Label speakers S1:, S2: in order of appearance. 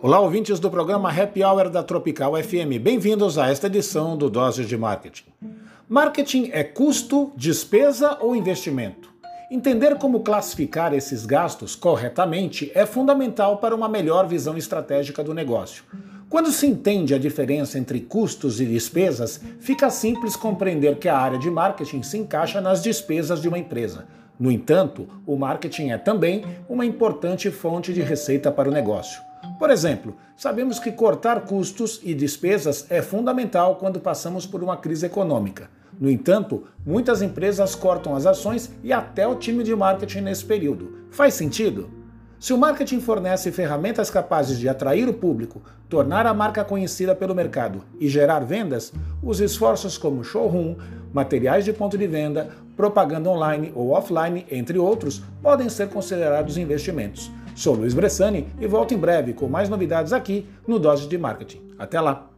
S1: Olá, ouvintes do programa Happy Hour da Tropical FM. Bem-vindos a esta edição do Doses de Marketing. Marketing é custo, despesa ou investimento? Entender como classificar esses gastos corretamente é fundamental para uma melhor visão estratégica do negócio. Quando se entende a diferença entre custos e despesas, fica simples compreender que a área de marketing se encaixa nas despesas de uma empresa. No entanto, o marketing é também uma importante fonte de receita para o negócio. Por exemplo, sabemos que cortar custos e despesas é fundamental quando passamos por uma crise econômica. No entanto, muitas empresas cortam as ações e até o time de marketing nesse período. Faz sentido? Se o marketing fornece ferramentas capazes de atrair o público, tornar a marca conhecida pelo mercado e gerar vendas, os esforços como showroom, materiais de ponto de venda, propaganda online ou offline, entre outros, podem ser considerados investimentos. Sou Luiz Bressani e volto em breve com mais novidades aqui no Dose de Marketing. Até lá!